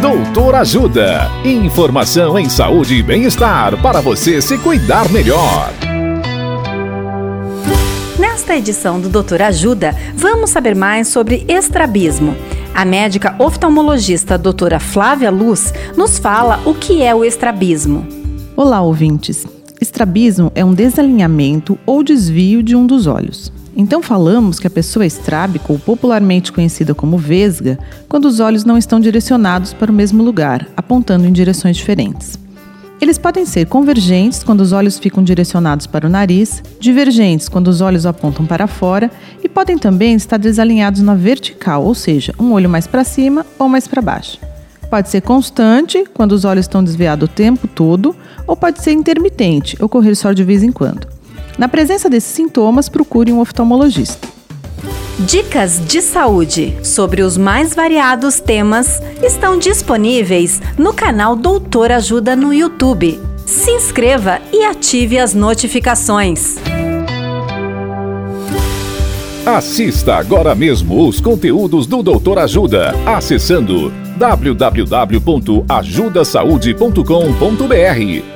Doutor Ajuda. Informação em saúde e bem-estar para você se cuidar melhor. Nesta edição do Doutor Ajuda, vamos saber mais sobre estrabismo. A médica oftalmologista doutora Flávia Luz nos fala o que é o estrabismo. Olá, ouvintes. Estrabismo é um desalinhamento ou desvio de um dos olhos. Então falamos que a pessoa é estrábica, ou popularmente conhecida como vesga, quando os olhos não estão direcionados para o mesmo lugar, apontando em direções diferentes. Eles podem ser convergentes quando os olhos ficam direcionados para o nariz, divergentes quando os olhos apontam para fora e podem também estar desalinhados na vertical, ou seja, um olho mais para cima ou mais para baixo. Pode ser constante, quando os olhos estão desviados o tempo todo, ou pode ser intermitente, ocorrer só de vez em quando. Na presença desses sintomas, procure um oftalmologista. Dicas de saúde sobre os mais variados temas estão disponíveis no canal Doutor Ajuda no YouTube. Se inscreva e ative as notificações. Assista agora mesmo os conteúdos do Doutor Ajuda acessando www.ajudasaude.com.br